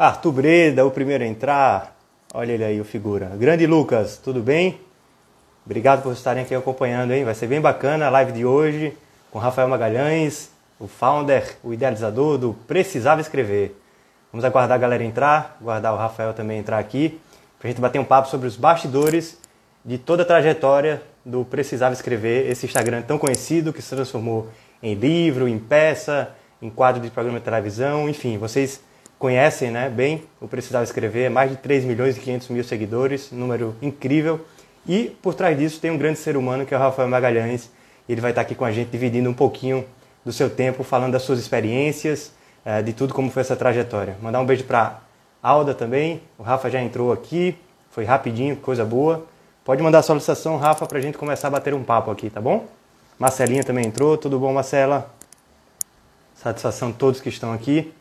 Arthur Breda, o primeiro a entrar. Olha ele aí, o figura. Grande Lucas, tudo bem? Obrigado por estarem aqui acompanhando, hein? Vai ser bem bacana a live de hoje com Rafael Magalhães, o founder, o idealizador do Precisava Escrever. Vamos aguardar a galera entrar, aguardar o Rafael também entrar aqui, para a gente bater um papo sobre os bastidores de toda a trajetória do Precisava Escrever, esse Instagram tão conhecido que se transformou em livro, em peça, em quadro de programa de televisão, enfim, vocês conhecem né, bem o Precisava Escrever, mais de 3 milhões e 500 mil seguidores, número incrível. E por trás disso tem um grande ser humano que é o Rafael Magalhães. Ele vai estar aqui com a gente dividindo um pouquinho do seu tempo, falando das suas experiências, eh, de tudo como foi essa trajetória. Mandar um beijo para Alda também. O Rafa já entrou aqui, foi rapidinho, coisa boa. Pode mandar a solicitação, Rafa, para a gente começar a bater um papo aqui, tá bom? Marcelinha também entrou. Tudo bom, Marcela? Satisfação a todos que estão aqui.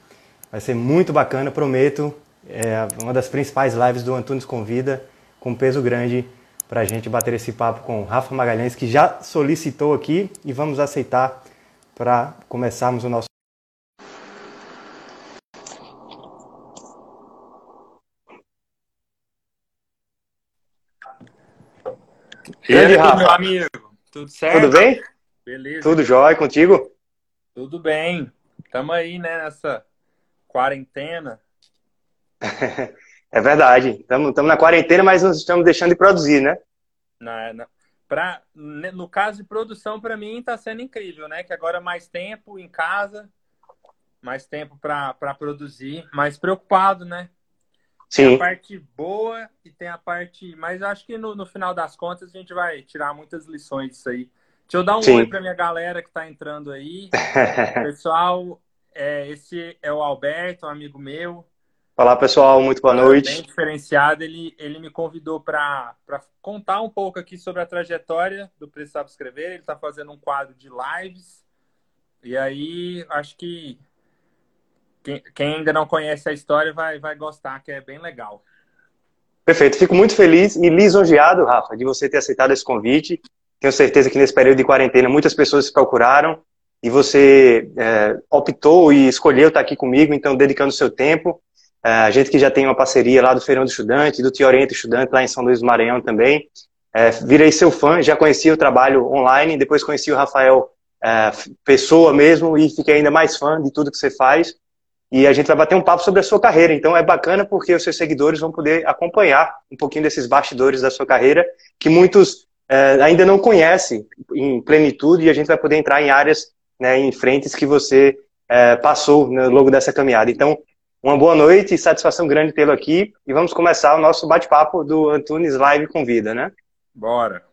Vai ser muito bacana, prometo. É uma das principais lives do Antunes Convida, com peso grande, para a gente bater esse papo com o Rafa Magalhães, que já solicitou aqui e vamos aceitar para começarmos o nosso. E aí, Rafa? meu amigo? Tudo certo? Tudo bem? Beleza. Tudo jóia contigo? Tudo bem. Estamos aí, né, nessa quarentena. é verdade. Estamos na quarentena, mas não estamos deixando de produzir, né? Na, na, pra, no caso de produção, para mim, está sendo incrível, né? Que agora mais tempo em casa, mais tempo para produzir, mais preocupado, né? Sim. Tem a parte boa e tem a parte. Mas acho que no, no final das contas a gente vai tirar muitas lições disso aí. Deixa eu dar um Sim. oi para minha galera que está entrando aí. Pessoal, é, esse é o Alberto, um amigo meu. Olá, pessoal, muito boa noite. Bem diferenciado, ele, ele me convidou para contar um pouco aqui sobre a trajetória do Precisava Escrever. Ele está fazendo um quadro de lives. E aí, acho que quem, quem, ainda não conhece a história vai, vai gostar, que é bem legal. Perfeito, fico muito feliz e lisonjeado, Rafa, de você ter aceitado esse convite. Tenho certeza que nesse período de quarentena muitas pessoas se procuraram e você é, optou e escolheu estar aqui comigo, então dedicando seu tempo. É, a gente que já tem uma parceria lá do Feirão do Estudante, do Te Orienta Estudante, lá em São Luís do Maranhão também. É, virei seu fã, já conheci o trabalho online, depois conheci o Rafael é, pessoa mesmo e fiquei ainda mais fã de tudo que você faz. E a gente vai bater um papo sobre a sua carreira. Então é bacana porque os seus seguidores vão poder acompanhar um pouquinho desses bastidores da sua carreira, que muitos é, ainda não conhecem em plenitude, e a gente vai poder entrar em áreas né, em frentes que você é, passou né, longo dessa caminhada. Então, uma boa noite e satisfação grande tê-lo aqui. E vamos começar o nosso bate-papo do Antunes Live Convida, né? Bora.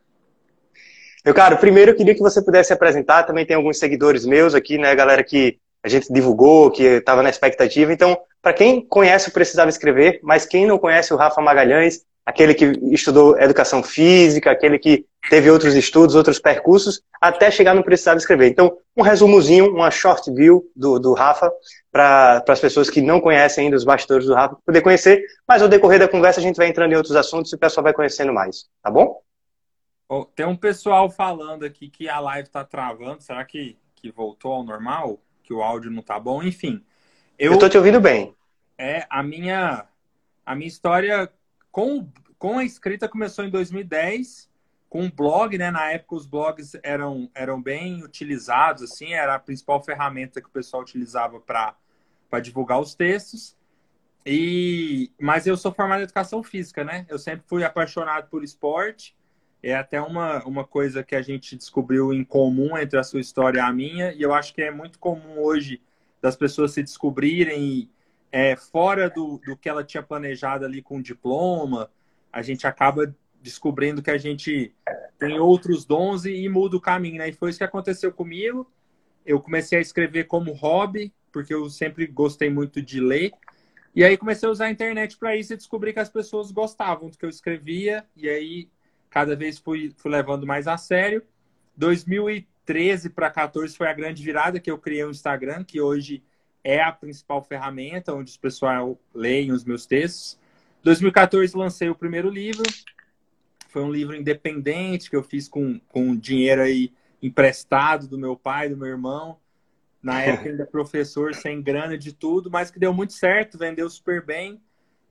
Meu caro, primeiro eu queria que você pudesse apresentar. Também tem alguns seguidores meus aqui, né? Galera que a gente divulgou, que estava na expectativa. Então, para quem conhece o Precisava Escrever, mas quem não conhece o Rafa Magalhães, aquele que estudou educação física, aquele que teve outros estudos, outros percursos, até chegar no Precisava Escrever. Então, um resumozinho, uma short view do, do Rafa, para as pessoas que não conhecem ainda os bastidores do Rafa, poder conhecer, mas ao decorrer da conversa a gente vai entrando em outros assuntos e o pessoal vai conhecendo mais, tá bom? Oh, tem um pessoal falando aqui que a live está travando, será que, que voltou ao normal? Que o áudio não tá bom? Enfim. Eu estou te ouvindo bem. É, a minha, a minha história com, com a escrita começou em 2010 com blog, né? Na época os blogs eram, eram bem utilizados, assim, era a principal ferramenta que o pessoal utilizava para divulgar os textos. E mas eu sou formado em educação física, né? Eu sempre fui apaixonado por esporte. É até uma, uma coisa que a gente descobriu em comum entre a sua história e a minha, e eu acho que é muito comum hoje das pessoas se descobrirem é, fora do, do que ela tinha planejado ali com o diploma, a gente acaba descobrindo que a gente tem outros dons e, e muda o caminho, né? E foi isso que aconteceu comigo. Eu comecei a escrever como hobby, porque eu sempre gostei muito de ler. E aí comecei a usar a internet para isso e descobri que as pessoas gostavam do que eu escrevia. E aí cada vez fui, fui levando mais a sério. 2013 para 14 foi a grande virada que eu criei o Instagram, que hoje é a principal ferramenta onde os pessoal leem os meus textos. 2014 lancei o primeiro livro. Foi um livro independente que eu fiz com, com dinheiro aí emprestado do meu pai, do meu irmão. Na época ainda professor, sem grana de tudo, mas que deu muito certo, vendeu super bem.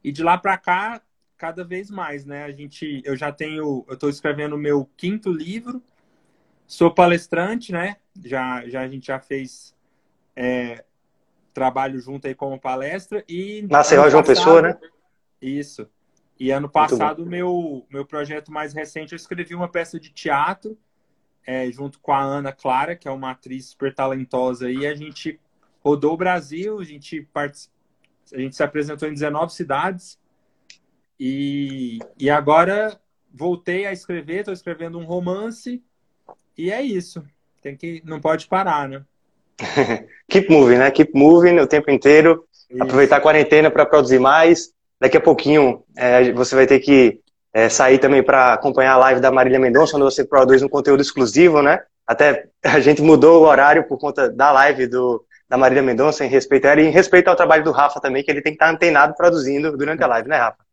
E de lá para cá, cada vez mais, né? A gente, eu já tenho, eu estou escrevendo o meu quinto livro. Sou palestrante, né? Já, já a gente já fez é, trabalho junto aí como palestra e Maceió João Pessoa, né? Isso. E ano passado, meu, meu projeto mais recente, eu escrevi uma peça de teatro é, junto com a Ana Clara, que é uma atriz super talentosa, e a gente rodou o Brasil, a gente, part... a gente se apresentou em 19 cidades, e, e agora voltei a escrever, estou escrevendo um romance, e é isso. Tem que, não pode parar, né? Keep moving, né? Keep moving o tempo inteiro. Isso. Aproveitar a quarentena para produzir mais. Daqui a pouquinho é, você vai ter que é, sair também para acompanhar a live da Marília Mendonça, onde você produz um conteúdo exclusivo, né? Até a gente mudou o horário por conta da live do, da Marília Mendonça em respeito a ela e em respeito ao trabalho do Rafa também, que ele tem que estar antenado produzindo durante a live, né, Rafa?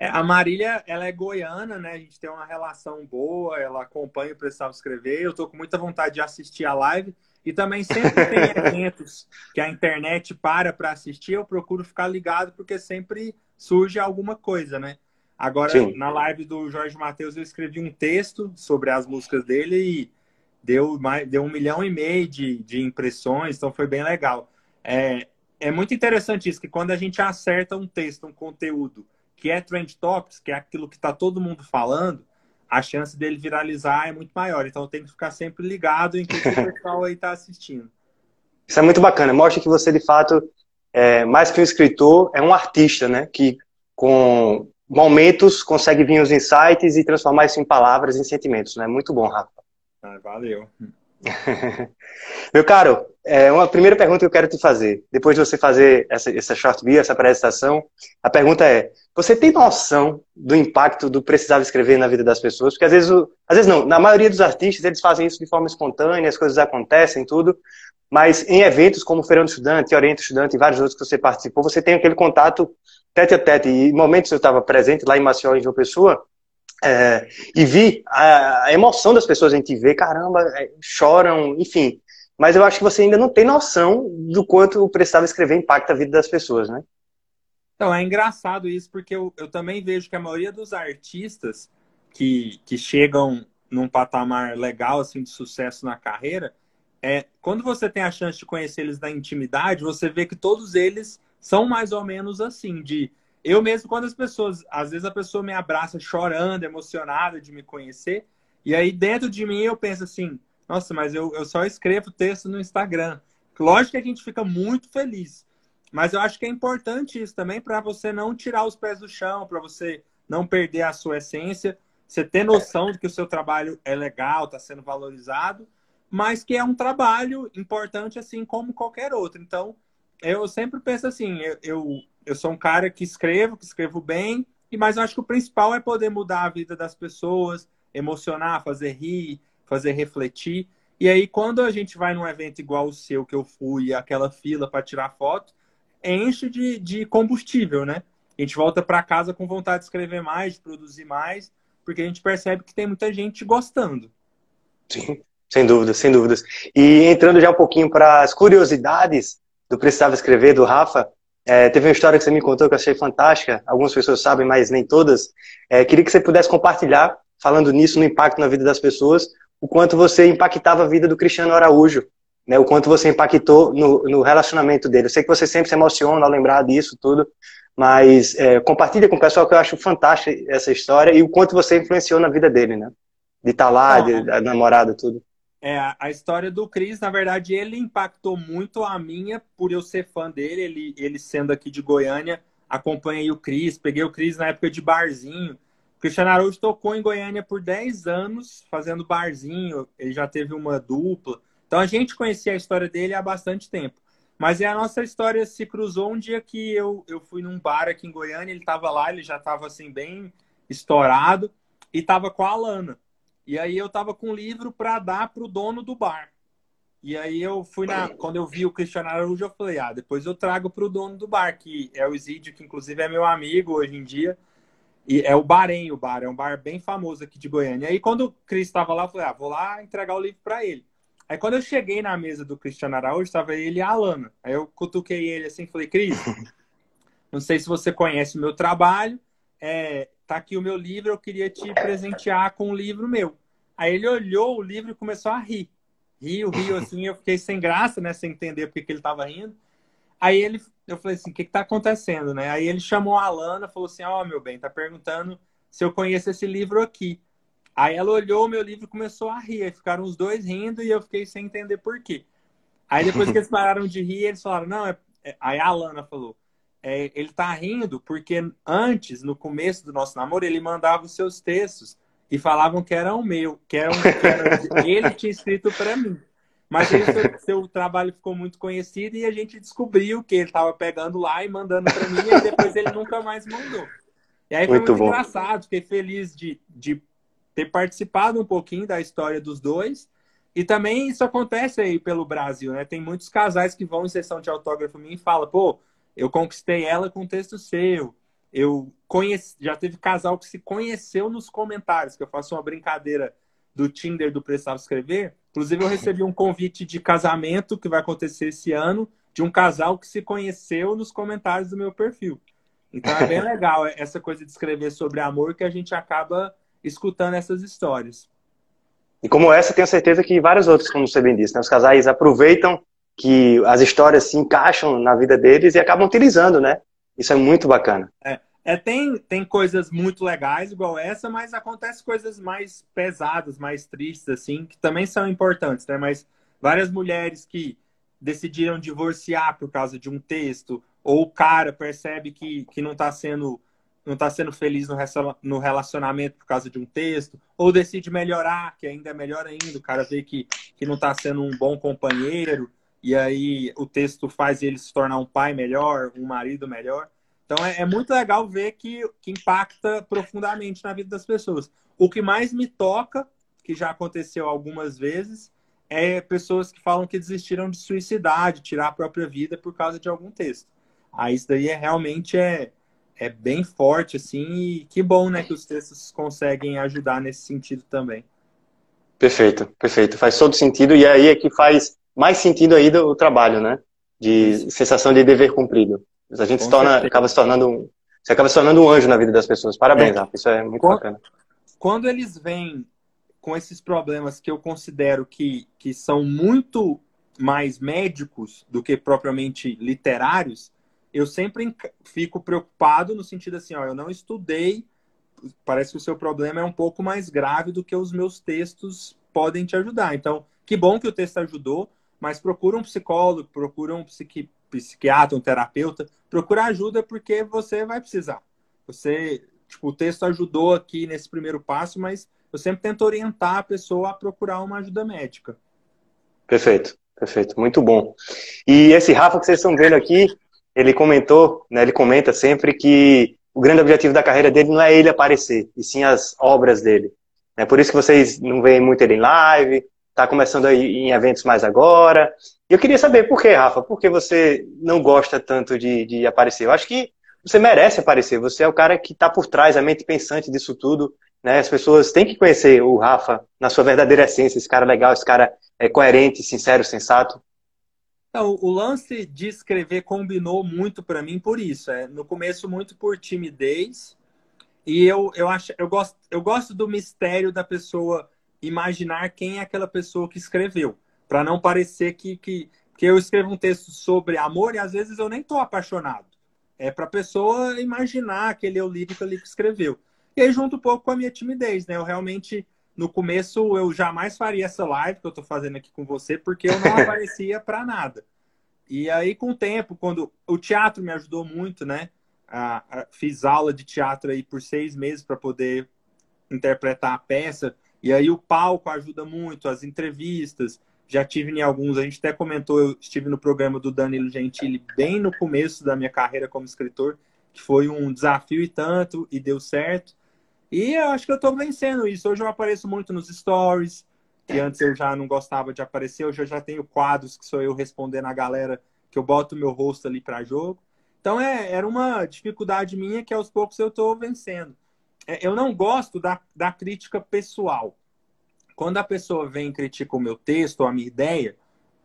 É, a Marília, ela é goiana, né? A gente tem uma relação boa, ela acompanha o Precisava Escrever. Eu tô com muita vontade de assistir a live. E também sempre tem eventos que a internet para para assistir, eu procuro ficar ligado, porque sempre surge alguma coisa, né? Agora, Sim. na live do Jorge Matheus, eu escrevi um texto sobre as músicas dele e deu, mais, deu um milhão e meio de, de impressões, então foi bem legal. É, é muito interessante isso, que quando a gente acerta um texto, um conteúdo que é trend topics, que é aquilo que está todo mundo falando, a chance dele viralizar é muito maior. Então tem que ficar sempre ligado em que o pessoal aí está assistindo. Isso é muito bacana. Mostra que você, de fato, é, mais que um escritor, é um artista, né? Que com momentos consegue vir os insights e transformar isso em palavras, em sentimentos, né? Muito bom, Rafa. Ah, valeu. Meu caro, é, uma primeira pergunta que eu quero te fazer, depois de você fazer essa, essa short bio, essa apresentação, a pergunta é: você tem noção do impacto do precisava escrever na vida das pessoas? Porque às vezes, às vezes não, na maioria dos artistas eles fazem isso de forma espontânea, as coisas acontecem, tudo, mas em eventos como o Feirão do Estudante, Oriente Estudante e vários outros que você participou, você tem aquele contato tete a tete. E em momentos eu estava presente lá em Maceió, em João Pessoa, é, e vi a, a, emoção das pessoas, a gente vê, caramba, é, choram, enfim. Mas eu acho que você ainda não tem noção do quanto o Precisava Escrever impacta a vida das pessoas, né? Então, é engraçado isso, porque eu, eu também vejo que a maioria dos artistas que, que chegam num patamar legal, assim, de sucesso na carreira, é, quando você tem a chance de conhecer eles na intimidade, você vê que todos eles são mais ou menos assim, de eu mesmo, quando as pessoas, às vezes a pessoa me abraça chorando, emocionada de me conhecer, e aí dentro de mim eu penso assim, nossa, mas eu, eu só escrevo texto no Instagram. Lógico que a gente fica muito feliz, mas eu acho que é importante isso também para você não tirar os pés do chão, para você não perder a sua essência, você ter noção de que o seu trabalho é legal, está sendo valorizado, mas que é um trabalho importante assim como qualquer outro. Então, eu sempre penso assim, eu, eu, eu sou um cara que escrevo, que escrevo bem, e mas eu acho que o principal é poder mudar a vida das pessoas, emocionar, fazer rir, fazer refletir. E aí, quando a gente vai num evento igual o seu, que eu fui, aquela fila para tirar foto, enche de, de combustível, né? A gente volta para casa com vontade de escrever mais, de produzir mais, porque a gente percebe que tem muita gente gostando. Sim, sem dúvidas, sem dúvidas. E entrando já um pouquinho para as curiosidades do Precisava Escrever, do Rafa, é, teve uma história que você me contou que eu achei fantástica, algumas pessoas sabem, mas nem todas. É, queria que você pudesse compartilhar, falando nisso, no impacto na vida das pessoas, o quanto você impactava a vida do Cristiano Araújo, né, o quanto você impactou no, no, relacionamento dele. Eu sei que você sempre se emociona ao lembrar disso tudo, mas é, compartilha com o pessoal que eu acho fantástica essa história e o quanto você influenciou na vida dele, né? De estar tá lá, de, da namorada, tudo. É, a história do Cris, na verdade, ele impactou muito a minha por eu ser fã dele, ele, ele sendo aqui de Goiânia, acompanhei o Cris, peguei o Cris na época de barzinho. O Cristiano Araújo tocou em Goiânia por 10 anos, fazendo barzinho, ele já teve uma dupla. Então a gente conhecia a história dele há bastante tempo. Mas a nossa história se cruzou um dia que eu, eu fui num bar aqui em Goiânia, ele estava lá, ele já estava assim bem estourado, e estava com a Alana. E aí eu tava com um livro para dar pro dono do bar. E aí eu fui na. Quando eu vi o Cristiano Araújo, eu falei, ah, depois eu trago pro dono do bar, que é o Isidio, que inclusive é meu amigo hoje em dia. E é o Barém, o bar, é um bar bem famoso aqui de Goiânia. E aí quando o Cris estava lá, eu falei, ah, vou lá entregar o livro para ele. Aí quando eu cheguei na mesa do Cristiano Araújo, estava ele e a Alana. Aí eu cutuquei ele assim falei, Cris, não sei se você conhece o meu trabalho, é, tá aqui o meu livro, eu queria te presentear com um livro meu. Aí ele olhou o livro e começou a rir. Riu, riu, assim, eu fiquei sem graça, né, sem entender porque que ele estava rindo. Aí ele, eu falei assim, o que está acontecendo, né? Aí ele chamou a Alana, falou assim, ó, oh, meu bem, tá perguntando se eu conheço esse livro aqui. Aí ela olhou o meu livro e começou a rir. Aí ficaram os dois rindo e eu fiquei sem entender por quê. Aí depois que eles pararam de rir, eles falaram, não, é... é aí a Alana falou, é, ele tá rindo porque antes, no começo do nosso namoro, ele mandava os seus textos e falavam que eram meu, que, eram, que era, ele tinha escrito para mim. Mas aí seu, seu, trabalho ficou muito conhecido e a gente descobriu que ele estava pegando lá e mandando para mim e depois ele nunca mais mandou. E aí foi muito, muito engraçado, fiquei feliz de, de ter participado um pouquinho da história dos dois. E também isso acontece aí pelo Brasil, né? Tem muitos casais que vão em sessão de autógrafo minha e falam, pô, eu conquistei ela com texto seu. Eu conheci, já teve casal que se conheceu nos comentários, que eu faço uma brincadeira do Tinder do Precisava Escrever. Inclusive, eu recebi um convite de casamento que vai acontecer esse ano, de um casal que se conheceu nos comentários do meu perfil. Então é bem legal essa coisa de escrever sobre amor que a gente acaba escutando essas histórias. E como essa, tenho certeza que vários outros, como você bem disse, né? os casais aproveitam que as histórias se encaixam na vida deles e acabam utilizando, né? Isso é muito bacana. É, é, tem, tem coisas muito legais igual essa, mas acontece coisas mais pesadas, mais tristes, assim, que também são importantes, né? Mas várias mulheres que decidiram divorciar por causa de um texto, ou o cara percebe que, que não está sendo não está sendo feliz no relacionamento por causa de um texto, ou decide melhorar, que ainda é melhor ainda, o cara vê que, que não está sendo um bom companheiro, e aí o texto faz ele se tornar um pai melhor, um marido melhor. Então é, é, muito legal ver que, que impacta profundamente na vida das pessoas. O que mais me toca, que já aconteceu algumas vezes, é pessoas que falam que desistiram de suicidar, de tirar a própria vida por causa de algum texto. Aí isso daí é realmente é, é bem forte, assim, e que bom, né, que os textos conseguem ajudar nesse sentido também. Perfeito, perfeito. Faz todo sentido, e aí é que faz mais sentido aí do trabalho, né? De sensação de dever cumprido. A gente se torna, acaba se tornando um, você acaba se tornando um anjo na vida das pessoas. Parabéns, é. Rafa. Isso é muito quando, bacana. Quando eles vêm com esses problemas que eu considero que, que são muito mais médicos do que propriamente literários, eu sempre fico preocupado no sentido assim, ó, eu não estudei, parece que o seu problema é um pouco mais grave do que os meus textos podem te ajudar. Então, que bom que o texto ajudou, mas procura um psicólogo, procura um psiqui, psiquiatra, um terapeuta, procura ajuda porque você vai precisar. Você, tipo, o texto ajudou aqui nesse primeiro passo, mas eu sempre tento orientar a pessoa a procurar uma ajuda médica. Perfeito, perfeito, muito bom. E esse Rafa que vocês estão vendo aqui, ele comentou, né, ele comenta sempre que o grande objetivo da carreira dele não é ele aparecer, e sim as obras dele. É por isso que vocês não veem muito ele em live, está começando aí em eventos mais agora. E eu queria saber por que, Rafa, por que você não gosta tanto de, de aparecer? Eu acho que você merece aparecer, você é o cara que está por trás, a mente pensante disso tudo. Né? As pessoas têm que conhecer o Rafa na sua verdadeira essência, esse cara legal, esse cara é coerente, sincero, sensato. Então, o lance de escrever combinou muito para mim por isso. É, no começo, muito por timidez. E eu, eu, acho, eu, gosto, eu gosto do mistério da pessoa imaginar quem é aquela pessoa que escreveu, para não parecer que, que, que eu escrevo um texto sobre amor e às vezes eu nem estou apaixonado. É para a pessoa imaginar aquele eu lírico ali que escreveu. E aí junto um pouco com a minha timidez, né? Eu realmente, no começo, eu jamais faria essa live que eu estou fazendo aqui com você, porque eu não aparecia para nada. E aí, com o tempo, quando o teatro me ajudou muito, né? fiz aula de teatro aí por seis meses para poder interpretar a peça. E aí o palco ajuda muito, as entrevistas. Já tive em alguns, a gente até comentou, eu estive no programa do Danilo Gentili bem no começo da minha carreira como escritor, que foi um desafio e tanto, e deu certo. E eu acho que eu estou vencendo isso. Hoje eu apareço muito nos stories, que antes eu já não gostava de aparecer. Hoje eu já tenho quadros que sou eu respondendo a galera, que eu boto meu rosto ali para jogo. Então é, era uma dificuldade minha que aos poucos eu estou vencendo. É, eu não gosto da, da crítica pessoal. quando a pessoa vem e critica o meu texto ou a minha ideia,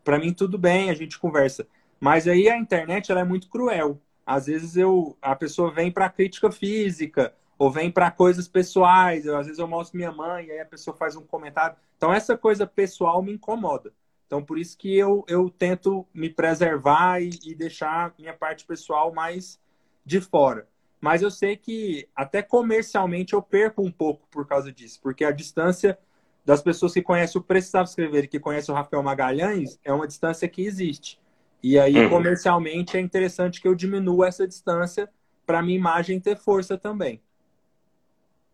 para mim tudo bem, a gente conversa. Mas aí a internet ela é muito cruel. Às vezes eu a pessoa vem para crítica física ou vem para coisas pessoais. Eu, às vezes eu mostro minha mãe, aí a pessoa faz um comentário. Então essa coisa pessoal me incomoda. Então por isso que eu, eu tento me preservar e, e deixar minha parte pessoal mais de fora. Mas eu sei que até comercialmente eu perco um pouco por causa disso, porque a distância das pessoas que conhecem o Precisava Escrever e que conhecem o Rafael Magalhães é uma distância que existe. E aí, uhum. comercialmente, é interessante que eu diminua essa distância para minha imagem ter força também.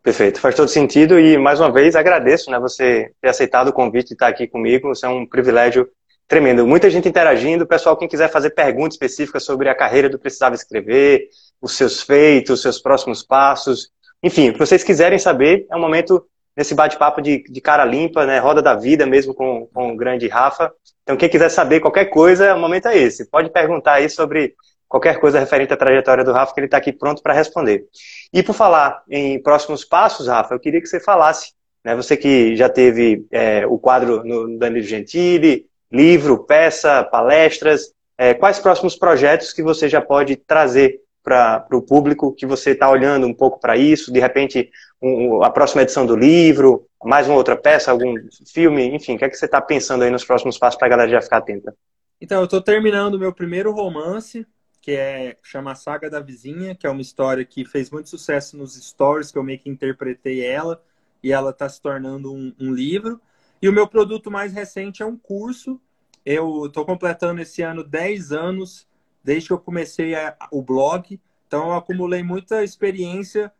Perfeito, faz todo sentido e mais uma vez agradeço, né, você ter aceitado o convite de estar aqui comigo, isso é um privilégio tremendo. Muita gente interagindo, pessoal, quem quiser fazer perguntas específicas sobre a carreira do Precisava Escrever, os seus feitos, os seus próximos passos, enfim, o que vocês quiserem saber, é um momento nesse bate-papo de, de, cara limpa, né, roda da vida mesmo com, com o grande Rafa. Então, quem quiser saber qualquer coisa, o momento é esse. Pode perguntar aí sobre qualquer coisa referente à trajetória do Rafa, que ele está aqui pronto para responder. E por falar em próximos passos, Rafa, eu queria que você falasse, né, você que já teve é, o quadro no Danilo Gentili, livro, peça, palestras, é, quais próximos projetos que você já pode trazer para o público que você está olhando um pouco para isso, de repente um, a próxima edição do livro, mais uma outra peça, algum filme, enfim, o que é que você está pensando aí nos próximos passos para a galera já ficar atenta? Então, eu estou terminando o meu primeiro romance, que é chama Saga da Vizinha, que é uma história que fez muito sucesso nos stories, que eu meio que interpretei ela, e ela está se tornando um, um, livro. E o meu produto mais recente é um curso. Eu estou completando esse ano 10 anos, desde que eu comecei a, o blog. Então, eu acumulei muita experiência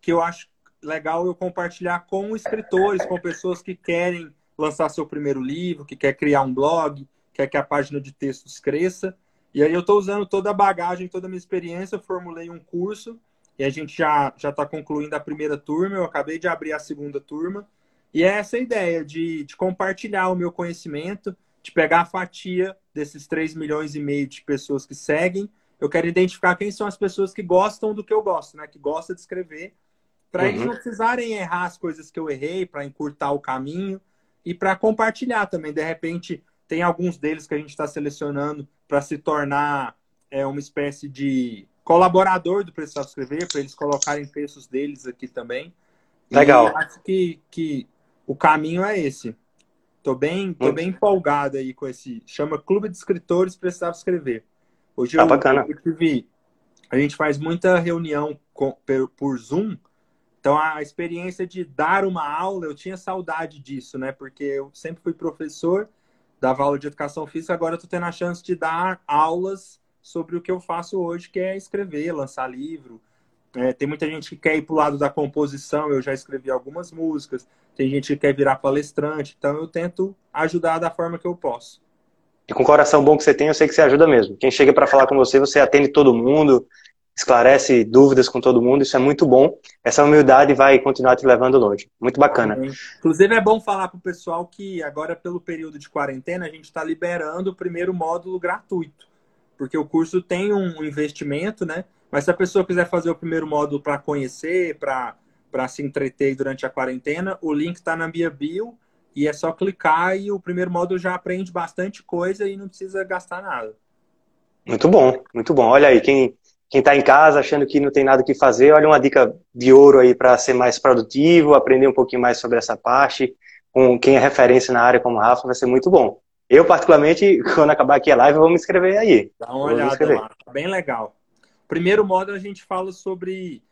que eu acho legal eu compartilhar com escritores, com pessoas que querem lançar seu primeiro livro, que quer criar um blog, quer que a página de textos cresça. E aí eu estou usando toda a bagagem, toda a minha experiência, formulei um curso e a gente já já está concluindo a primeira turma. Eu acabei de abrir a segunda turma e é essa ideia de, de compartilhar o meu conhecimento, de pegar a fatia desses 3 milhões e meio de pessoas que seguem. Eu quero identificar quem são as pessoas que gostam do que eu gosto, né? Que gostam de escrever, para uhum. eles não precisarem errar as coisas que eu errei, para encurtar o caminho e para compartilhar também. De repente, tem alguns deles que a gente está selecionando para se tornar é, uma espécie de colaborador do Precisava Escrever, para eles colocarem textos deles aqui também. Legal. E acho que, que o caminho é esse. Tô bem, tô bem empolgado aí com esse. Chama Clube de Escritores Precisava Escrever. Hoje tá eu, bacana. eu tive. A gente faz muita reunião com, por, por Zoom. Então a experiência de dar uma aula, eu tinha saudade disso, né? Porque eu sempre fui professor dava aula de educação física, agora eu tô tendo a chance de dar aulas sobre o que eu faço hoje, que é escrever, lançar livro. É, tem muita gente que quer ir para o lado da composição, eu já escrevi algumas músicas. Tem gente que quer virar palestrante, então eu tento ajudar da forma que eu posso. E com o coração bom que você tem, eu sei que você ajuda mesmo. Quem chega para falar com você, você atende todo mundo, esclarece dúvidas com todo mundo, isso é muito bom. Essa humildade vai continuar te levando longe. Muito bacana. Inclusive, é bom falar para o pessoal que agora, pelo período de quarentena, a gente está liberando o primeiro módulo gratuito. Porque o curso tem um investimento, né? Mas se a pessoa quiser fazer o primeiro módulo para conhecer, para se entreter durante a quarentena, o link está na minha bio e é só clicar e o primeiro módulo já aprende bastante coisa e não precisa gastar nada. Muito bom, muito bom. Olha aí, quem quem está em casa achando que não tem nada que fazer, olha uma dica de ouro aí para ser mais produtivo, aprender um pouquinho mais sobre essa parte. Com quem é referência na área como Rafa, vai ser muito bom. Eu, particularmente, quando acabar aqui a live, eu vou me inscrever aí. Dá uma olhada lá, tá bem legal. Primeiro modo, a gente fala sobre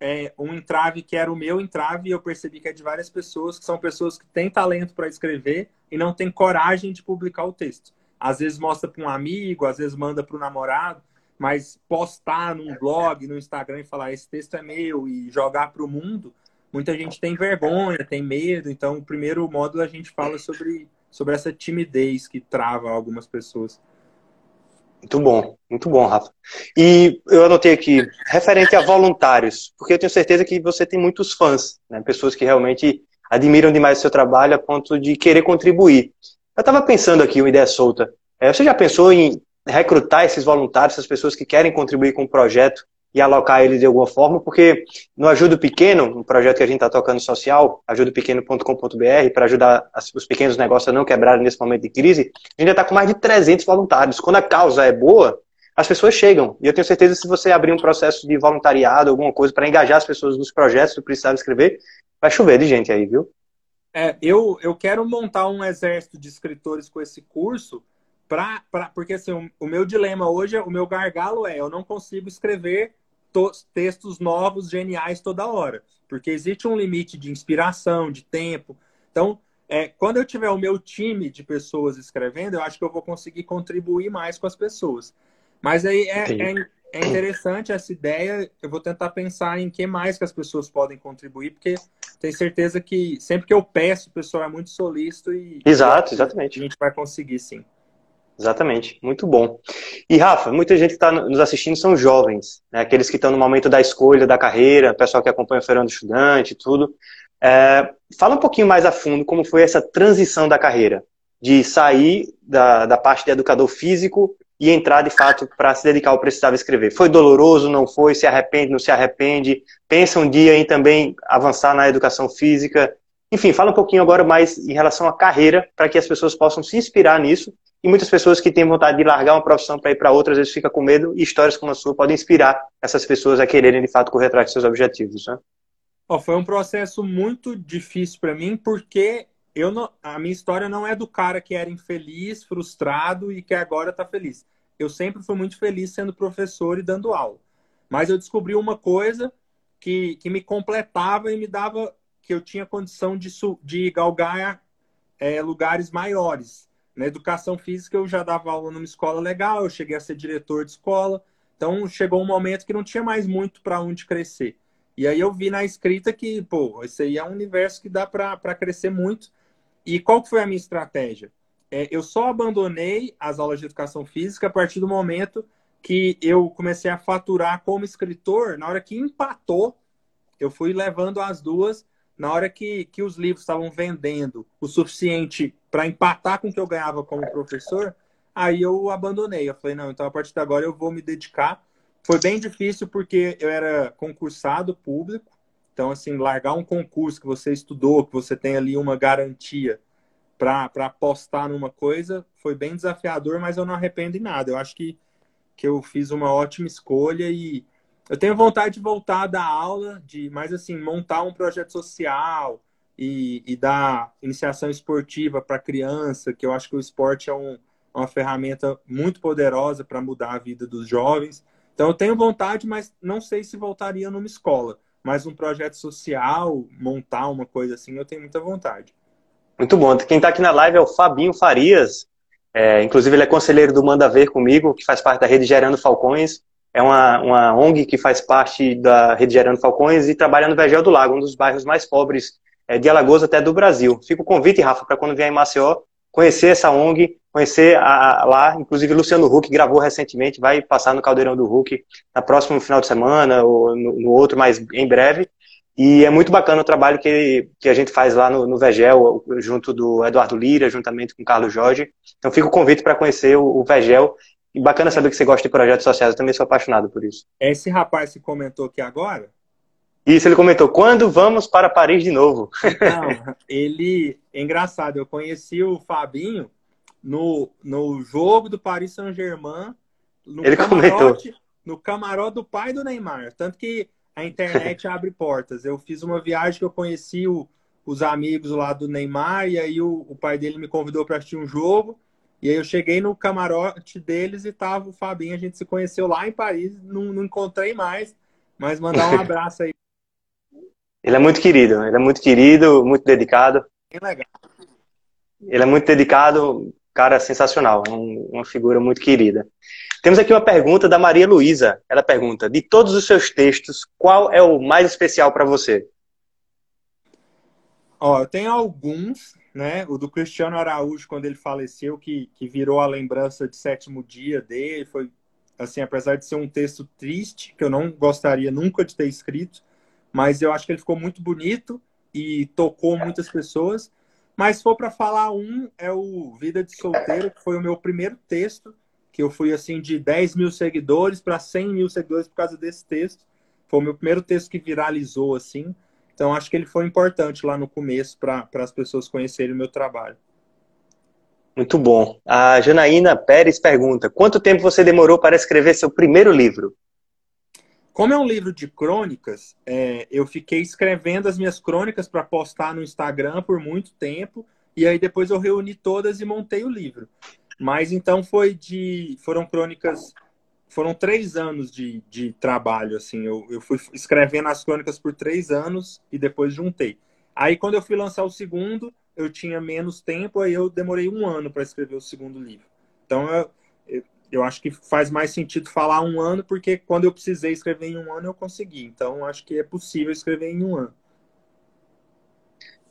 é, um entrave que era o meu entrave e eu percebi que é de várias pessoas, que são pessoas que têm talento para escrever e não têm coragem de publicar o texto. Às vezes mostra para um amigo, às vezes manda para o namorado, mas postar num blog, no Instagram e falar esse texto é meu e jogar para o mundo, muita gente tem vergonha, tem medo. Então, o primeiro módulo a gente fala sobre, sobre essa timidez que trava algumas pessoas. Muito bom, muito bom, Rafa. E eu anotei aqui, referente a voluntários, porque eu tenho certeza que você tem muitos fãs, né? pessoas que realmente admiram demais o seu trabalho a ponto de querer contribuir. Eu estava pensando aqui uma ideia solta. É, você já pensou em recrutar esses voluntários, essas pessoas que querem contribuir com o projeto e alocar ele de alguma forma, porque no Ajuda Pequeno, um projeto que a gente está tocando social, ajudapequeno.com.br, para ajudar os pequenos negócios a não quebrarem nesse momento de crise, a gente já está com mais de 300 voluntários. Quando a causa é boa, as pessoas chegam. E eu tenho certeza que se você abrir um processo de voluntariado, alguma coisa, para engajar as pessoas nos projetos do Precisava Escrever, vai chover de gente aí, viu? É, eu, eu quero montar um exército de escritores com esse curso, pra, pra, porque assim, o, o meu dilema hoje, o meu gargalo é, eu não consigo escrever textos novos, geniais toda hora. Porque existe um limite de inspiração, de tempo. Então, é, quando eu tiver o meu time de pessoas escrevendo, eu acho que eu vou conseguir contribuir mais com as pessoas. Mas aí é, é, é, interessante essa ideia. Eu vou tentar pensar em que mais que as pessoas podem contribuir, porque tenho certeza que sempre que eu peço, o pessoal é muito solícito e. Exato, exatamente. A gente vai conseguir, sim. Exatamente, muito bom. E Rafa, muita gente que está nos assistindo são jovens, né? aqueles que estão no momento da escolha da carreira, pessoal que acompanha o Fernando Estudante, tudo. É, fala um pouquinho mais a fundo como foi essa transição da carreira, de sair da, da parte de educador físico e entrar de fato para se dedicar ao precisava escrever. Foi doloroso, não foi? Se arrepende, não se arrepende? Pensa um dia em também avançar na educação física? Enfim, fala um pouquinho agora mais em relação à carreira, para que as pessoas possam se inspirar nisso e muitas pessoas que têm vontade de largar uma profissão para ir para outra, às vezes fica com medo, e histórias como a sua podem inspirar essas pessoas a quererem, de fato, correr atrás de seus objetivos. Né? Oh, foi um processo muito difícil para mim, porque eu não, a minha história não é do cara que era infeliz, frustrado e que agora está feliz. Eu sempre fui muito feliz sendo professor e dando aula. Mas eu descobri uma coisa que, que me completava e me dava que eu tinha condição de, de galgar é, lugares maiores. Na educação física eu já dava aula numa escola legal, eu cheguei a ser diretor de escola. Então chegou um momento que não tinha mais muito para onde crescer. E aí eu vi na escrita que, pô, esse aí é um universo que dá para crescer muito. E qual foi a minha estratégia? É, eu só abandonei as aulas de educação física a partir do momento que eu comecei a faturar como escritor. Na hora que empatou, eu fui levando as duas. Na hora que, que os livros estavam vendendo o suficiente para empatar com o que eu ganhava como professor, aí eu abandonei. Eu falei, não, então a partir de agora eu vou me dedicar. Foi bem difícil porque eu era concursado público. Então, assim, largar um concurso que você estudou, que você tem ali uma garantia para apostar numa coisa, foi bem desafiador, mas eu não arrependo em nada. Eu acho que, que eu fiz uma ótima escolha e eu tenho vontade de voltar da aula, de mais assim, montar um projeto social, e, e dar iniciação esportiva para criança, que eu acho que o esporte é um, uma ferramenta muito poderosa para mudar a vida dos jovens. Então, eu tenho vontade, mas não sei se voltaria numa escola. Mas um projeto social, montar uma coisa assim, eu tenho muita vontade. Muito bom. Quem está aqui na live é o Fabinho Farias. É, inclusive, ele é conselheiro do Manda Ver comigo, que faz parte da rede Gerando Falcões. É uma, uma ONG que faz parte da rede Gerando Falcões e trabalha no Vegel do Lago, um dos bairros mais pobres é, de Alagoas até do Brasil. Fica o convite, Rafa, para quando vier em Maceió, conhecer essa ONG, conhecer a, a, lá, inclusive Luciano Huck gravou recentemente, vai passar no Caldeirão do Huck na próximo final de semana ou no, no outro, mas em breve. E é muito bacana o trabalho que, que a gente faz lá no, no Vegel, junto do Eduardo Lira, juntamente com o Carlos Jorge. Então fica o convite para conhecer o, o Vegel. E bacana saber que você gosta de projetos sociais, eu também sou apaixonado por isso. Esse rapaz que comentou aqui agora, isso, ele comentou, quando vamos para Paris de novo? Não, ele, é engraçado, eu conheci o Fabinho no, no jogo do Paris Saint-Germain, no ele camarote, comentou. no camarote do pai do Neymar, tanto que a internet abre portas. Eu fiz uma viagem que eu conheci o, os amigos lá do Neymar, e aí o, o pai dele me convidou para assistir um jogo, e aí eu cheguei no camarote deles e tava o Fabinho, a gente se conheceu lá em Paris, não, não encontrei mais, mas mandar um abraço aí ele é muito querido, ele é muito querido, muito dedicado. Que legal. Ele é muito dedicado, cara sensacional, uma figura muito querida. Temos aqui uma pergunta da Maria Luísa. Ela pergunta: de todos os seus textos, qual é o mais especial para você? Ó, eu tenho alguns, né? O do Cristiano Araújo, quando ele faleceu, que, que virou a lembrança de sétimo dia dele. Foi, assim, apesar de ser um texto triste, que eu não gostaria nunca de ter escrito, mas eu acho que ele ficou muito bonito e tocou muitas pessoas. Mas se for para falar um, é o Vida de Solteiro, que foi o meu primeiro texto que eu fui assim de 10 mil seguidores para 100 mil seguidores por causa desse texto. Foi o meu primeiro texto que viralizou assim. Então acho que ele foi importante lá no começo para as pessoas conhecerem o meu trabalho. Muito bom. A Janaína Pérez pergunta: quanto tempo você demorou para escrever seu primeiro livro? Como é um livro de crônicas, é, eu fiquei escrevendo as minhas crônicas para postar no Instagram por muito tempo, e aí depois eu reuni todas e montei o livro. Mas então foi de. Foram crônicas. Foram três anos de, de trabalho, assim. Eu, eu fui escrevendo as crônicas por três anos e depois juntei. Aí quando eu fui lançar o segundo, eu tinha menos tempo, aí eu demorei um ano para escrever o segundo livro. Então eu, eu, eu, acho que faz mais sentido falar um ano, porque quando eu precisei escrever em um ano, eu consegui. Então acho que é possível escrever em um ano.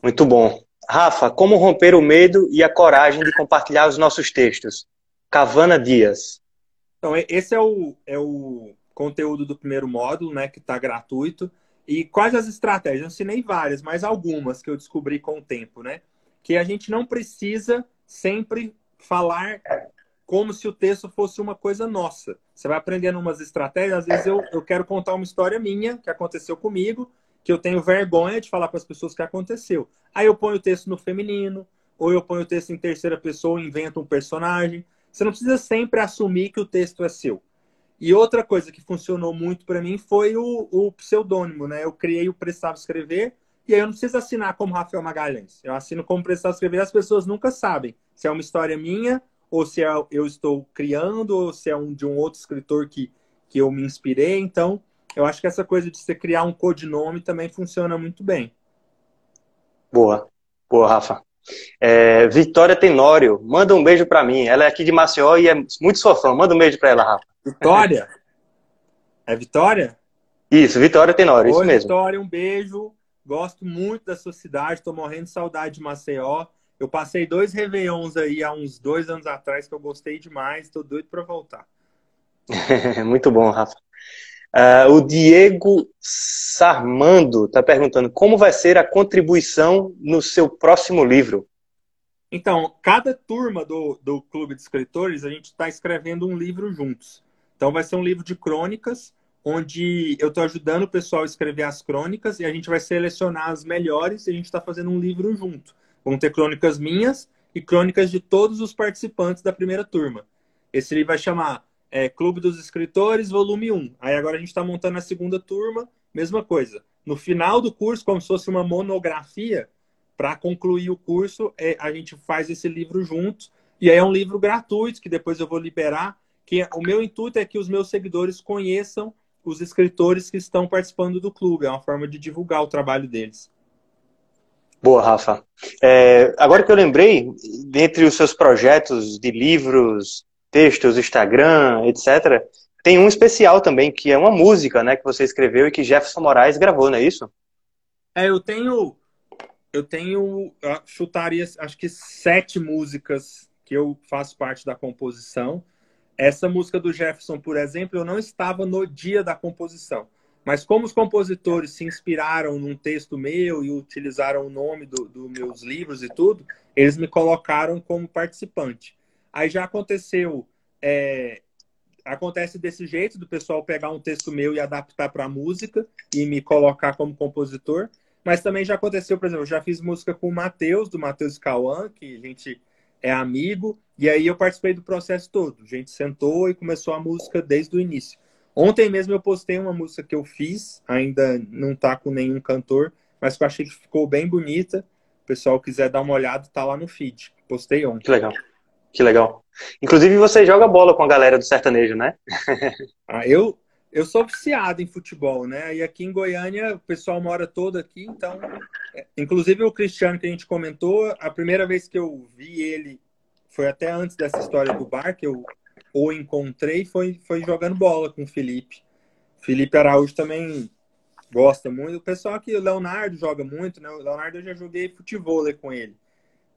Muito bom. Rafa, como romper o medo e a coragem de compartilhar os nossos textos? Cavana Dias. Então, esse é o, é o conteúdo do primeiro módulo, né, que está gratuito. E quais as estratégias? Eu ensinei várias, mas algumas que eu descobri com o tempo, né? Que a gente não precisa sempre falar como se o texto fosse uma coisa nossa. Você vai aprendendo umas estratégias. Às vezes eu, eu quero contar uma história minha que aconteceu comigo que eu tenho vergonha de falar para as pessoas que aconteceu. Aí eu ponho o texto no feminino, ou eu ponho o texto em terceira pessoa, invento um personagem. Você não precisa sempre assumir que o texto é seu. E outra coisa que funcionou muito para mim foi o, o, pseudônimo, né? Eu criei o Precisava Escrever, e aí eu não preciso assinar como Rafael Magalhães. Eu assino como Precisava Escrever, as pessoas nunca sabem se é uma história minha, ou se é, eu estou criando, ou se é um de um outro escritor que, que eu me inspirei. Então, eu acho que essa coisa de você criar um codinome também funciona muito bem. Boa, boa, Rafa. É, Vitória Tenório, manda um beijo para mim. Ela é aqui de Maceió e é muito sua fã. Manda um beijo para ela, Rafa. Vitória? é Vitória? Isso, Vitória Tenório, Oi, isso mesmo. Vitória, um beijo. Gosto muito da sua cidade, tô morrendo de saudade de Maceió. Eu passei dois Réveillons aí há uns dois anos atrás que eu gostei demais, tô doido para voltar. muito bom, Rafa. Uh, o Diego Sarmando está perguntando como vai ser a contribuição no seu próximo livro. Então, cada turma do, do Clube de Escritores, a gente está escrevendo um livro juntos. Então, vai ser um livro de crônicas, onde eu estou ajudando o pessoal a escrever as crônicas e a gente vai selecionar as melhores e a gente está fazendo um livro junto. Vão ter crônicas minhas e crônicas de todos os participantes da primeira turma. Esse livro vai chamar é, Clube dos Escritores, volume 1. Aí agora a gente está montando a segunda turma, mesma coisa. No final do curso, como se fosse uma monografia, para concluir o curso, é, a gente faz esse livro juntos. E aí é um livro gratuito, que depois eu vou liberar. Que é, o meu intuito é que os meus seguidores conheçam os escritores que estão participando do clube. É uma forma de divulgar o trabalho deles. Boa, Rafa. É, agora que eu lembrei, dentre os seus projetos de livros, textos, Instagram, etc. Tem um especial também, que é uma música, né, que você escreveu e que Jefferson Moraes gravou, não é isso? É, eu tenho. Eu tenho. Chutaria, acho que sete músicas que eu faço parte da composição. Essa música do Jefferson, por exemplo, eu não estava no dia da composição. Mas como os compositores se inspiraram num texto meu e utilizaram o nome dos do meus livros e tudo, eles me colocaram como participante. Aí já aconteceu, é, acontece desse jeito, do pessoal pegar um texto meu e adaptar para música e me colocar como compositor. Mas também já aconteceu, por exemplo, eu já fiz música com o Matheus, do Matheus Cauã, que a gente é amigo, e aí eu participei do processo todo. A gente sentou e começou a música desde o início. Ontem mesmo eu postei uma música que eu fiz, ainda não tá com nenhum cantor, mas que eu achei que ficou bem bonita. O pessoal quiser dar uma olhada, tá lá no feed. Postei ontem. Que legal. Que legal. Inclusive você joga bola com a galera do sertanejo, né? ah, eu, eu sou viciado em futebol, né? E aqui em Goiânia o pessoal mora todo aqui, então. É, inclusive o Cristiano que a gente comentou, a primeira vez que eu vi ele foi até antes dessa história do bar, que eu o encontrei, foi, foi jogando bola com o Felipe. Felipe Araújo também gosta muito. O pessoal aqui, o Leonardo joga muito, né? O Leonardo eu já joguei futebol com ele.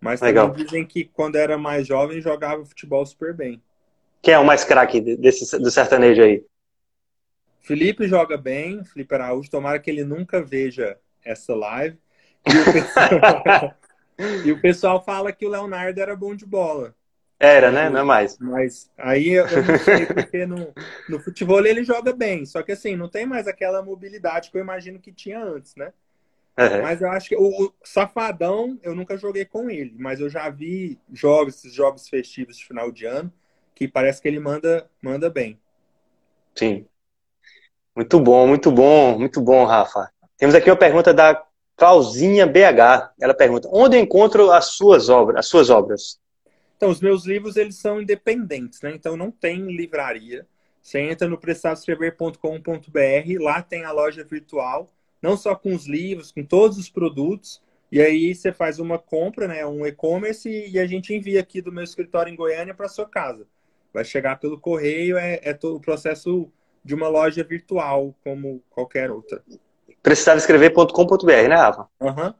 Mas Legal. também dizem que quando era mais jovem jogava futebol super bem. Quem é o mais craque desse, do sertanejo aí? Felipe joga bem, Felipe Araújo. Tomara que ele nunca veja essa live. E o pessoal, e o pessoal fala que o Leonardo era bom de bola. Era, né? Não é mais. Mas aí eu, não sei, porque no, no futebol ele joga bem. Só que assim, não tem mais aquela mobilidade que eu imagino que tinha antes, né? Uhum. Mas eu acho que o, Safadão eu nunca joguei com ele, mas eu já vi jogos, esses jogos festivos de final de ano, que parece que ele manda, manda bem. Sim. Muito bom, muito bom, muito bom, Rafa. Temos aqui uma pergunta da Clauzinha BH. Ela pergunta: onde eu encontro as suas obras? As suas obras? Então, os meus livros eles são independentes, né? Então não tem livraria. Você entra no prestadoscrever.com.br, lá tem a loja virtual, não só com os livros, com todos os produtos. E aí você faz uma compra, né, um e-commerce e a gente envia aqui do meu escritório em Goiânia para sua casa. Vai chegar pelo correio, é, é todo o processo de uma loja virtual, como qualquer outra. Precisavaescrever.com.br, né, Rafa? Uhum.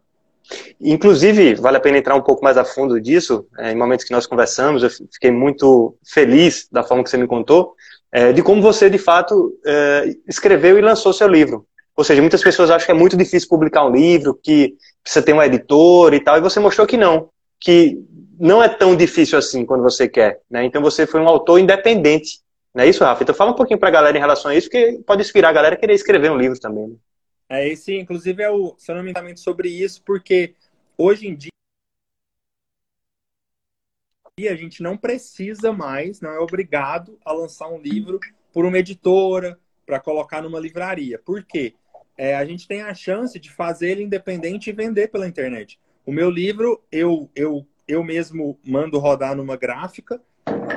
Inclusive, vale a pena entrar um pouco mais a fundo disso. É, em momentos que nós conversamos, eu fiquei muito feliz da forma que você me contou, é, de como você, de fato, é, escreveu e lançou seu livro. Ou seja, muitas pessoas acham que é muito difícil publicar um livro, que precisa ter um editor e tal, e você mostrou que não, que não é tão difícil assim quando você quer. Né? Então você foi um autor independente. Não é isso, Rafa? Então fala um pouquinho para a galera em relação a isso, porque pode inspirar a galera a querer escrever um livro também. Né? É, esse, inclusive, é o sanamentamento sobre isso, porque hoje em dia a gente não precisa mais, não é obrigado a lançar um livro por uma editora para colocar numa livraria. Por quê? É, a gente tem a chance de fazer ele independente e vender pela internet. O meu livro, eu, eu, eu mesmo mando rodar numa gráfica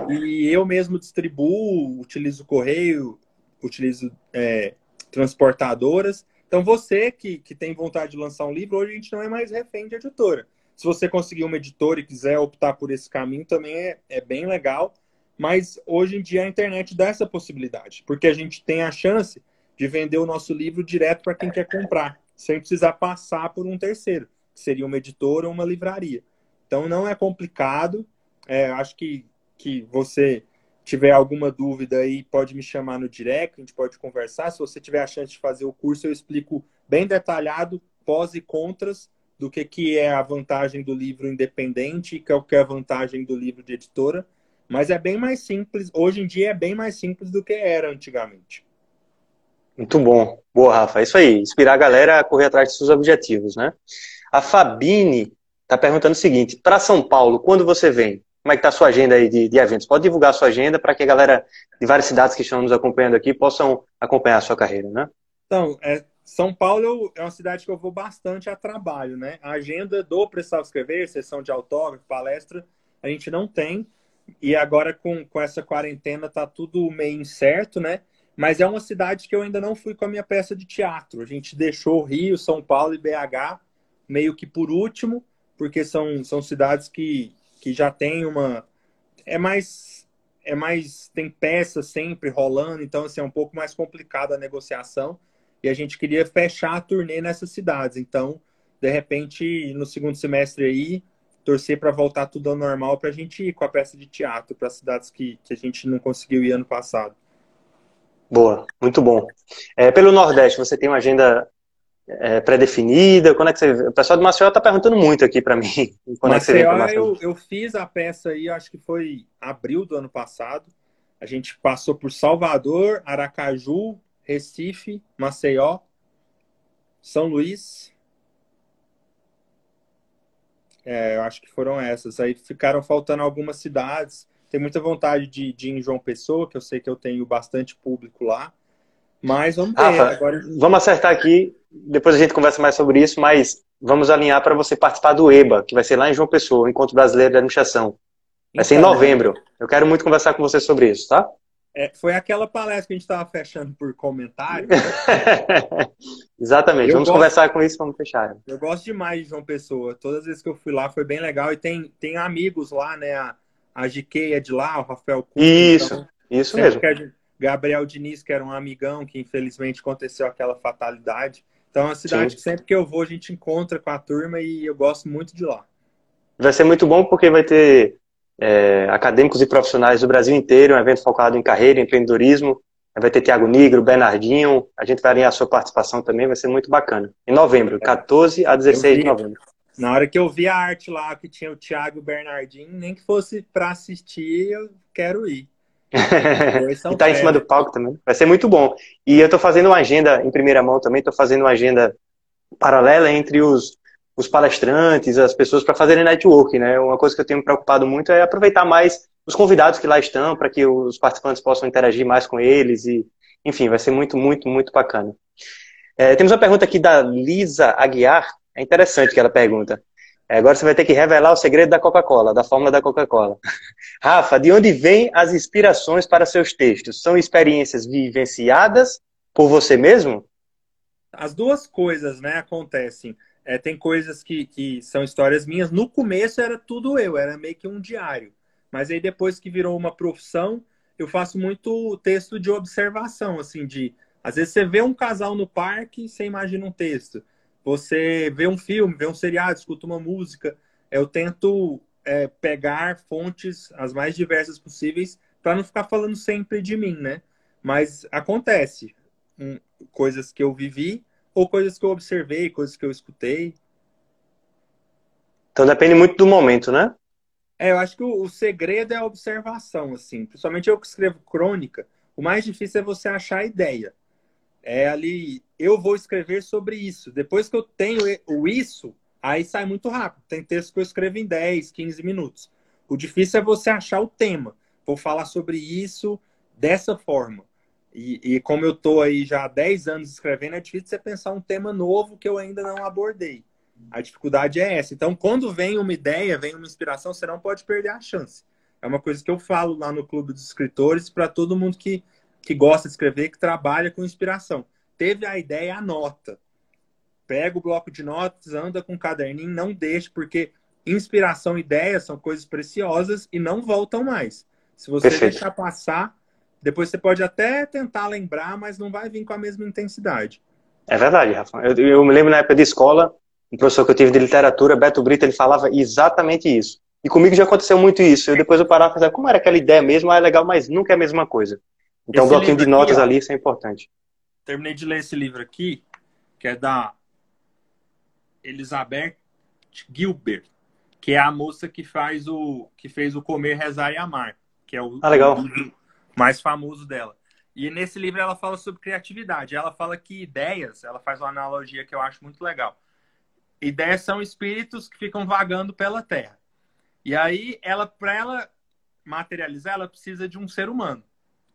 e eu mesmo distribuo, utilizo correio, utilizo é, transportadoras então, você que, que tem vontade de lançar um livro, hoje a gente não é mais refém de editora. Se você conseguir uma editora e quiser optar por esse caminho, também é, é bem legal. Mas hoje em dia a internet dá essa possibilidade, porque a gente tem a chance de vender o nosso livro direto para quem quer comprar, sem precisar passar por um terceiro, que seria uma editora ou uma livraria. Então não é complicado. É, acho que, que você tiver alguma dúvida aí, pode me chamar no direct, a gente pode conversar. Se você tiver a chance de fazer o curso, eu explico bem detalhado pós e contras do que, que é a vantagem do livro independente e qual que é a vantagem do livro de editora. Mas é bem mais simples, hoje em dia é bem mais simples do que era antigamente. Muito bom. Boa, Rafa. É isso aí. Inspirar a galera a correr atrás de seus objetivos, né? A Fabine está perguntando o seguinte: para São Paulo, quando você vem? Como é que está a sua agenda aí de, de eventos? Pode divulgar a sua agenda para que a galera de várias cidades que estão nos acompanhando aqui possam acompanhar a sua carreira, né? Então, é, São Paulo é uma cidade que eu vou bastante a trabalho, né? A agenda do Precisava Escrever, sessão de autógrafo, palestra, a gente não tem. E agora com, com essa quarentena tá tudo meio incerto, né? Mas é uma cidade que eu ainda não fui com a minha peça de teatro. A gente deixou Rio, São Paulo e BH meio que por último, porque são, são cidades que, que já tem uma é mais é mais tem peças sempre rolando, então assim é um pouco mais complicada a negociação e a gente queria fechar a turnê nessas cidades. Então, de repente, no segundo semestre aí, torcer para voltar tudo ao normal para a gente ir com a peça de teatro para cidades que, que a gente não conseguiu ir ano passado. Boa, muito bom. É, pelo Nordeste, você tem uma agenda é, pré-definida? Quando é que você... O pessoal do Maceió está perguntando muito aqui para mim. Quando Maceió, é que você vem eu, eu fiz a peça aí, acho que foi abril do ano passado. A gente passou por Salvador, Aracaju, Recife, Maceió, São Luís. É, eu acho que foram essas. Aí ficaram faltando algumas cidades. Tem muita vontade de, de ir em João Pessoa, que eu sei que eu tenho bastante público lá. Mas vamos ver. Rafa, Agora... Vamos acertar aqui, depois a gente conversa mais sobre isso, mas vamos alinhar para você participar do EBA, que vai ser lá em João Pessoa, Encontro Brasileiro de Administração. Vai ser em então, novembro. Eu quero muito conversar com você sobre isso, tá? É, foi aquela palestra que a gente estava fechando por comentário. Exatamente. Eu vamos gosto, conversar com isso, vamos fechar. Eu gosto demais de João Pessoa. Todas as vezes que eu fui lá foi bem legal. E tem, tem amigos lá, né? A, a GK é de lá, o Rafael Cunha, Isso, então, isso mesmo. Gabriel Diniz, que era um amigão, que infelizmente aconteceu aquela fatalidade. Então é uma cidade Sim. que sempre que eu vou a gente encontra com a turma e eu gosto muito de lá. Vai ser muito bom porque vai ter é, acadêmicos e profissionais do Brasil inteiro, um evento focado em carreira, em empreendedorismo. Vai ter Tiago Nigro, Bernardinho, a gente vai alinhar a sua participação também, vai ser muito bacana. Em novembro, 14 a 16 vi, de novembro. Na hora que eu vi a arte lá, que tinha o Thiago Bernardinho, nem que fosse para assistir, eu quero ir. e tá em cima do palco também. Vai ser muito bom. E eu tô fazendo uma agenda em primeira mão também, tô fazendo uma agenda paralela entre os, os palestrantes, as pessoas para fazerem networking, né? Uma coisa que eu tenho me preocupado muito é aproveitar mais os convidados que lá estão, para que os participantes possam interagir mais com eles e, enfim, vai ser muito, muito, muito bacana. É, temos uma pergunta aqui da Lisa Aguiar. É interessante que ela pergunta. É, agora você vai ter que revelar o segredo da Coca-Cola, da fórmula da Coca-Cola. Rafa, de onde vêm as inspirações para seus textos? São experiências vivenciadas por você mesmo? As duas coisas, né, acontecem. É, tem coisas que, que são histórias minhas. No começo era tudo eu, era meio que um diário. Mas aí depois que virou uma profissão, eu faço muito texto de observação, assim, de às vezes você vê um casal no parque, você imagina um texto. Você vê um filme, vê um seriado, escuta uma música. Eu tento é, pegar fontes as mais diversas possíveis para não ficar falando sempre de mim, né? Mas acontece um, coisas que eu vivi ou coisas que eu observei, coisas que eu escutei. Então depende muito do momento, né? É, eu acho que o, o, segredo é a observação, assim. Principalmente eu que escrevo crônica, o mais difícil é você achar a ideia. É ali, eu vou escrever sobre isso. Depois que eu tenho o isso, aí sai muito rápido. Tem texto que eu escrevo em 10, 15 minutos. O difícil é você achar o tema. Vou falar sobre isso dessa forma. E, e como eu estou aí já há 10 anos escrevendo, é difícil você pensar um tema novo que eu ainda não abordei. A dificuldade é essa. Então, quando vem uma ideia, vem uma inspiração, você não pode perder a chance. É uma coisa que eu falo lá no Clube dos Escritores para todo mundo que, que gosta de escrever, que trabalha com inspiração. Teve a ideia, anota. Pega o bloco de notas, anda com o caderninho, não deixe, porque inspiração e ideias são coisas preciosas e não voltam mais. Se você Perfeito. deixar passar, depois você pode até tentar lembrar, mas não vai vir com a mesma intensidade. É verdade, Rafa. Eu, eu me lembro na época de escola, um professor que eu tive de literatura, Beto Brito, ele falava exatamente isso. E comigo já aconteceu muito isso. Eu depois eu parava e pensava, como era aquela ideia mesmo? Ah, é legal, mas nunca é a mesma coisa. Então, esse um bloquinho de notas aqui, ali, isso é importante. Terminei de ler esse livro aqui, que é da Elizabeth Gilbert, que é a moça que faz o que fez o Comer, Rezar e Amar, que é o, ah, legal. o mais famoso dela. E nesse livro ela fala sobre criatividade. Ela fala que ideias, ela faz uma analogia que eu acho muito legal ideias são espíritos que ficam vagando pela Terra. E aí, ela, para ela materializar, ela precisa de um ser humano.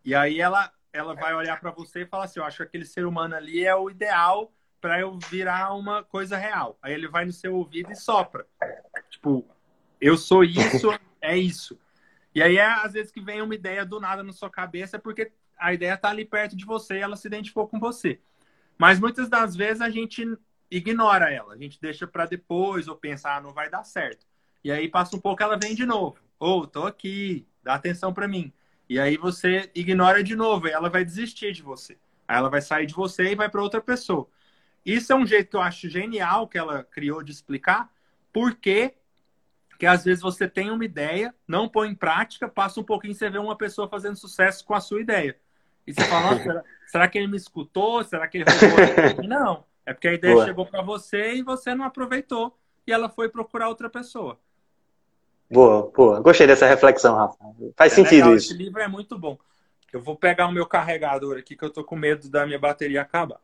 E aí ela, ela vai olhar para você e falar assim: eu acho que aquele ser humano ali é o ideal para eu virar uma coisa real. Aí ele vai no seu ouvido e sopra. Tipo, eu sou isso, é isso. E aí, é, às vezes, que vem uma ideia do nada na sua cabeça, é porque a ideia está ali perto de você e ela se identificou com você. Mas muitas das vezes a gente ignora ela. A gente deixa para depois ou pensar, ah, não vai dar certo. E aí passa um pouco, ela vem de novo. Ou, oh, tô aqui, dá atenção para mim. E aí você ignora de novo, e ela vai desistir de você. Aí ela vai sair de você e vai para outra pessoa. Isso é um jeito que eu acho genial que ela criou de explicar porque que às vezes você tem uma ideia, não põe em prática, passa um pouquinho e você vê uma pessoa fazendo sucesso com a sua ideia. E você fala, será, será, que ele me escutou? Será que ele roubou? Não. É porque a ideia Boa. chegou para você e você não aproveitou e ela foi procurar outra pessoa. Boa, boa. Gostei dessa reflexão, Rafa. Faz é sentido legal. isso. Esse livro é muito bom. Eu vou pegar o meu carregador aqui que eu tô com medo da minha bateria acabar.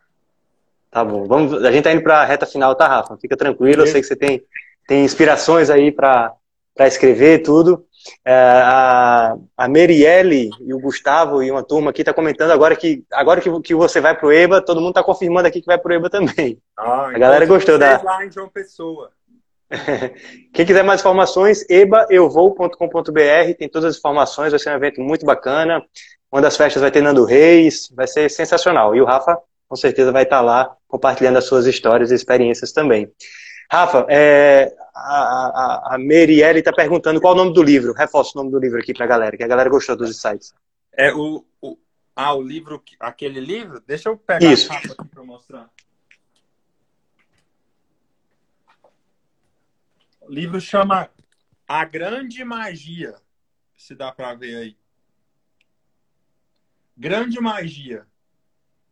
Tá bom. Vamos, a gente tá indo para a reta final, tá, Rafa? Fica tranquilo. Eu sei que você tem, tem inspirações aí para escrever tudo. É, a, a Merielle e o Gustavo e uma turma aqui está comentando agora que agora que, que você vai pro EBA, todo mundo está confirmando aqui que vai pro EBA também. Ah, a então galera gostou da. Lá em João Pessoa. Quem quiser mais informações, ebaeuvou.com.br, tem todas as informações, vai ser um evento muito bacana. Uma das festas vai ter Nando Reis, vai ser sensacional. E o Rafa, com certeza, vai estar lá compartilhando as suas histórias e experiências também. Rafa, é, a, a, a Merielle está perguntando qual é o nome do livro. Reforça o nome do livro aqui para a galera, que a galera gostou dos insights. É o, o, ah, o livro, aquele livro? Deixa eu pegar Isso. a capa aqui para mostrar. O livro chama A Grande Magia. Se dá para ver aí. Grande Magia.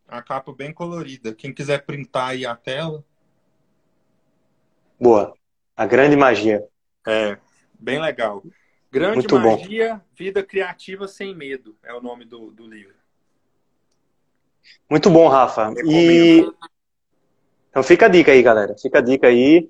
A capa bem colorida. Quem quiser printar aí a tela. Boa. A grande magia. É, bem legal. Grande Muito magia, bom. vida criativa sem medo é o nome do, do livro. Muito bom, Rafa. E então fica a dica aí, galera. Fica a dica aí.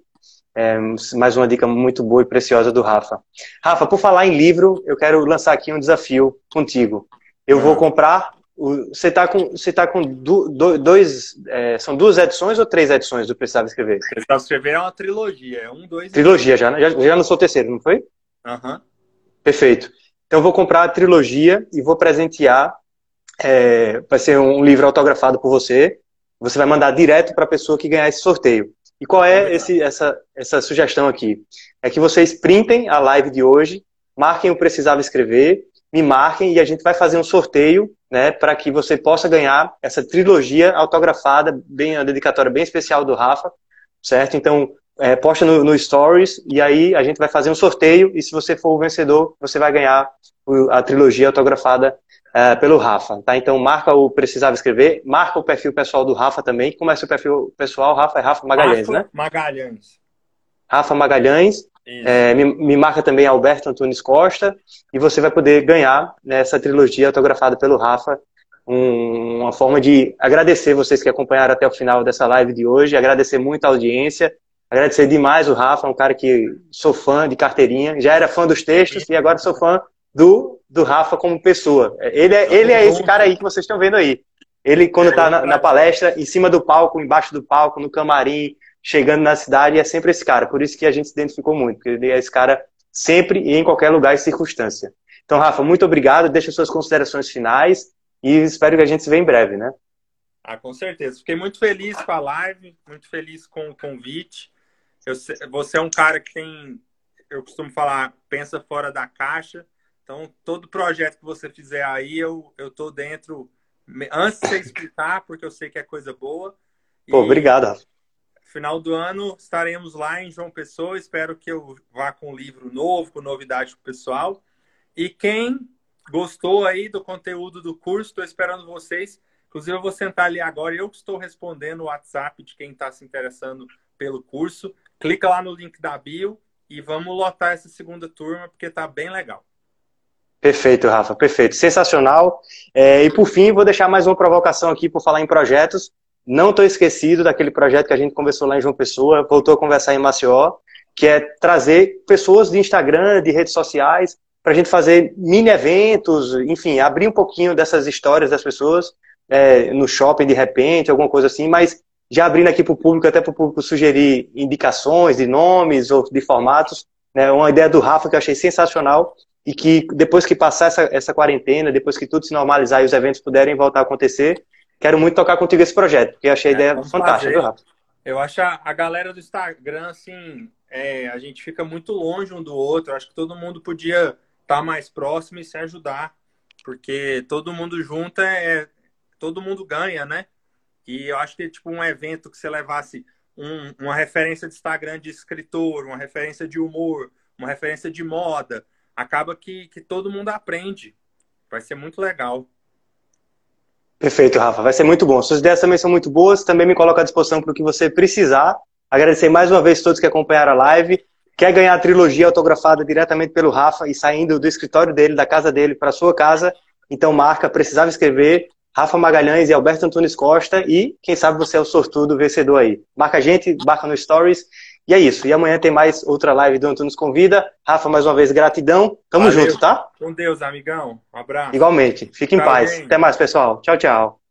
É, mais uma dica muito boa e preciosa do Rafa. Rafa, por falar em livro, eu quero lançar aqui um desafio contigo. Eu vou comprar. Você está com, você tá com do, do, dois. É, são duas edições ou três edições do Precisava Escrever? Precisava Escrever é uma trilogia. É um, dois. Trilogia, já, já, já lançou o terceiro, não foi? Aham. Uhum. Perfeito. Então eu vou comprar a trilogia e vou presentear. É, vai ser um livro autografado por você. Você vai mandar direto para a pessoa que ganhar esse sorteio. E qual é esse, essa, essa sugestão aqui? É que vocês printem a live de hoje, marquem o Precisava Escrever, me marquem e a gente vai fazer um sorteio né, para que você possa ganhar essa trilogia autografada, bem a dedicatória bem especial do Rafa, certo? Então, é, posta no, no, Stories e aí a gente vai fazer um sorteio e se você for o vencedor, você vai ganhar a trilogia autografada é, pelo Rafa, tá? Então marca o Precisava Escrever, marca o perfil pessoal do Rafa também. Como é seu perfil pessoal, Rafa? É Rafa Magalhães, Rafa né? Magalhães. Rafa Magalhães. É, me, me, marca também Alberto Antunes Costa e você vai poder ganhar nessa trilogia autografada pelo Rafa. Um, uma forma de agradecer vocês que acompanharam até o final dessa live de hoje, agradecer muito a audiência, agradecer demais o Rafa, um cara que sou fã de carteirinha, já era fã dos textos e agora sou fã do, do Rafa como pessoa. Ele é, ele é esse cara aí que vocês estão vendo aí. Ele, quando está na, na, palestra, em cima do palco, embaixo do palco, no camarim, chegando na cidade, é sempre esse cara. Por isso que a gente se identificou muito, porque ele é esse cara sempre e em qualquer lugar e circunstância. Então, Rafa, muito obrigado. Deixa suas considerações finais e espero que a gente se veja em breve, né? Ah, com certeza. Fiquei muito feliz com a live, muito feliz com o convite. Eu, você é um cara que tem, eu costumo falar, pensa fora da caixa. Então, todo projeto que você fizer aí, eu, eu tô dentro, antes de você explicar, porque eu sei que é coisa boa. Pô, e, obrigado. Final do ano, estaremos lá em João Pessoa. Espero que eu vá com um livro novo, com novidade para o pessoal. E quem gostou aí do conteúdo do curso, estou esperando vocês. Inclusive, eu vou sentar ali agora. Eu estou respondendo o WhatsApp de quem está se interessando pelo curso. Clica lá no link da bio e vamos lotar essa segunda turma, porque está bem legal. Perfeito, Rafa, perfeito. Sensacional. É, e por fim, vou deixar mais uma provocação aqui por falar em projetos. Não estou esquecido daquele projeto que a gente conversou lá em João Pessoa, voltou a conversar em Maceió, que é trazer pessoas de Instagram, de redes sociais, para a gente fazer mini eventos, enfim, abrir um pouquinho dessas histórias das pessoas é, no shopping de repente, alguma coisa assim, mas já abrindo aqui para o público, até para o público sugerir indicações de nomes ou de formatos. Né, uma ideia do Rafa que eu achei sensacional, e que depois que passar essa, essa quarentena, depois que tudo se normalizar e os eventos puderem voltar a acontecer, quero muito tocar contigo esse projeto, porque achei a é, ideia fantástica, viu, Rafa? Eu acho a, a galera do Instagram, assim, é, a gente fica muito longe um do outro. Acho que todo mundo podia estar tá mais próximo e se ajudar, porque todo mundo junto é. Todo mundo ganha, né? E eu acho que, tipo, um evento que você levasse um, uma referência de Instagram de escritor, uma referência de humor, uma referência de moda, acaba que, que todo mundo aprende. Vai ser muito legal. Perfeito, Rafa. Vai ser muito bom. Suas ideias também são muito boas. Também me coloco à disposição para o que você precisar. Agradecer mais uma vez a todos que acompanharam a live. Quer ganhar a trilogia autografada diretamente pelo Rafa e saindo do escritório dele, da casa dele, para sua casa? Então marca, precisava escrever. Rafa Magalhães e Alberto Antunes Costa. E quem sabe você é o sortudo vencedor aí. Marca a gente, marca no Stories e é isso. E amanhã tem mais outra live do Antunes Convida. Rafa, mais uma vez, gratidão. Tamo Valeu. junto, tá? Com Deus, amigão. Um abraço. Igualmente. Fique em paz. Até mais, pessoal. Tchau, tchau.